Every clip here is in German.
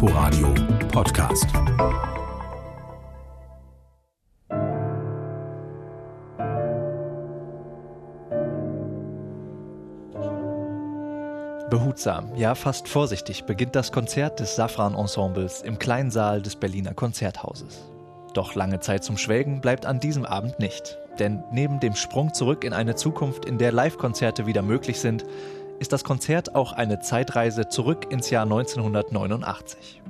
Inforadio Podcast. Behutsam, ja fast vorsichtig beginnt das Konzert des Safran Ensembles im kleinen Saal des Berliner Konzerthauses. Doch lange Zeit zum Schwelgen bleibt an diesem Abend nicht. Denn neben dem Sprung zurück in eine Zukunft, in der Live-Konzerte wieder möglich sind, ist das Konzert auch eine Zeitreise zurück ins Jahr 1989.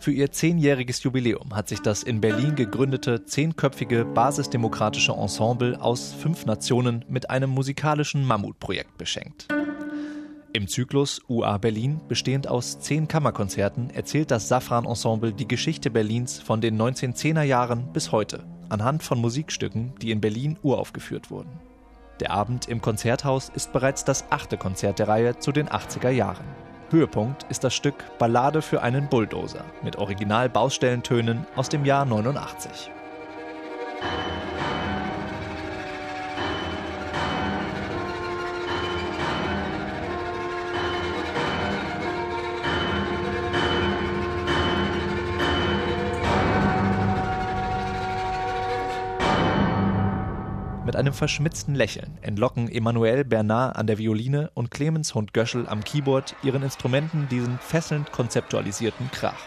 Für ihr zehnjähriges Jubiläum hat sich das in Berlin gegründete zehnköpfige basisdemokratische Ensemble aus fünf Nationen mit einem musikalischen Mammutprojekt beschenkt. Im Zyklus UA Berlin, bestehend aus zehn Kammerkonzerten, erzählt das Safran Ensemble die Geschichte Berlins von den 1910er Jahren bis heute, anhand von Musikstücken, die in Berlin uraufgeführt wurden. Der Abend im Konzerthaus ist bereits das achte Konzert der Reihe zu den 80er Jahren. Höhepunkt ist das Stück Ballade für einen Bulldozer mit Original-Baustellentönen aus dem Jahr 89. Mit einem verschmitzten Lächeln entlocken Emmanuel Bernard an der Violine und Clemens Hund Göschel am Keyboard ihren Instrumenten diesen fesselnd konzeptualisierten Krach.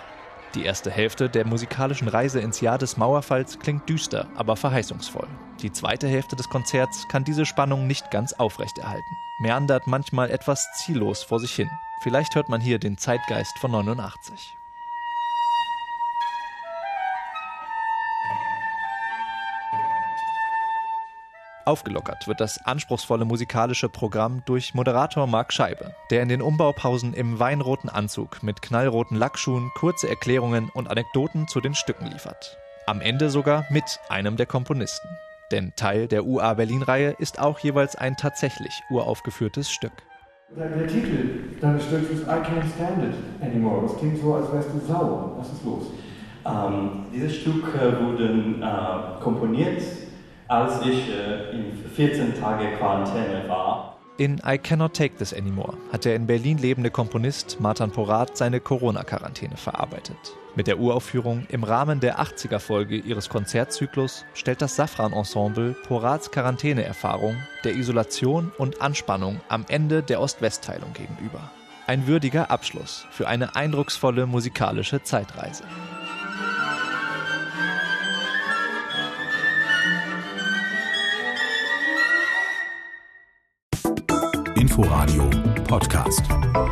Die erste Hälfte der musikalischen Reise ins Jahr des Mauerfalls klingt düster, aber verheißungsvoll. Die zweite Hälfte des Konzerts kann diese Spannung nicht ganz aufrechterhalten, meandert manchmal etwas ziellos vor sich hin. Vielleicht hört man hier den Zeitgeist von 89. Aufgelockert wird das anspruchsvolle musikalische Programm durch Moderator Marc Scheibe, der in den Umbaupausen im weinroten Anzug mit knallroten Lackschuhen kurze Erklärungen und Anekdoten zu den Stücken liefert. Am Ende sogar mit einem der Komponisten. Denn Teil der UA Berlin-Reihe ist auch jeweils ein tatsächlich uraufgeführtes Stück. Der, der Titel deines Stücks ist I Can't Stand It Anymore. Das klingt so, als wärst du sauer. Was ist los? Ähm, dieses Stück äh, wurde äh, komponiert als ich äh, in 14 Tage Quarantäne war. In I Cannot Take This Anymore hat der in Berlin lebende Komponist Martin Porat seine Corona-Quarantäne verarbeitet. Mit der Uraufführung im Rahmen der 80er-Folge ihres Konzertzyklus stellt das Safran-Ensemble Porats Quarantäneerfahrung der Isolation und Anspannung am Ende der Ost-West-Teilung gegenüber. Ein würdiger Abschluss für eine eindrucksvolle musikalische Zeitreise. Inforadio Podcast.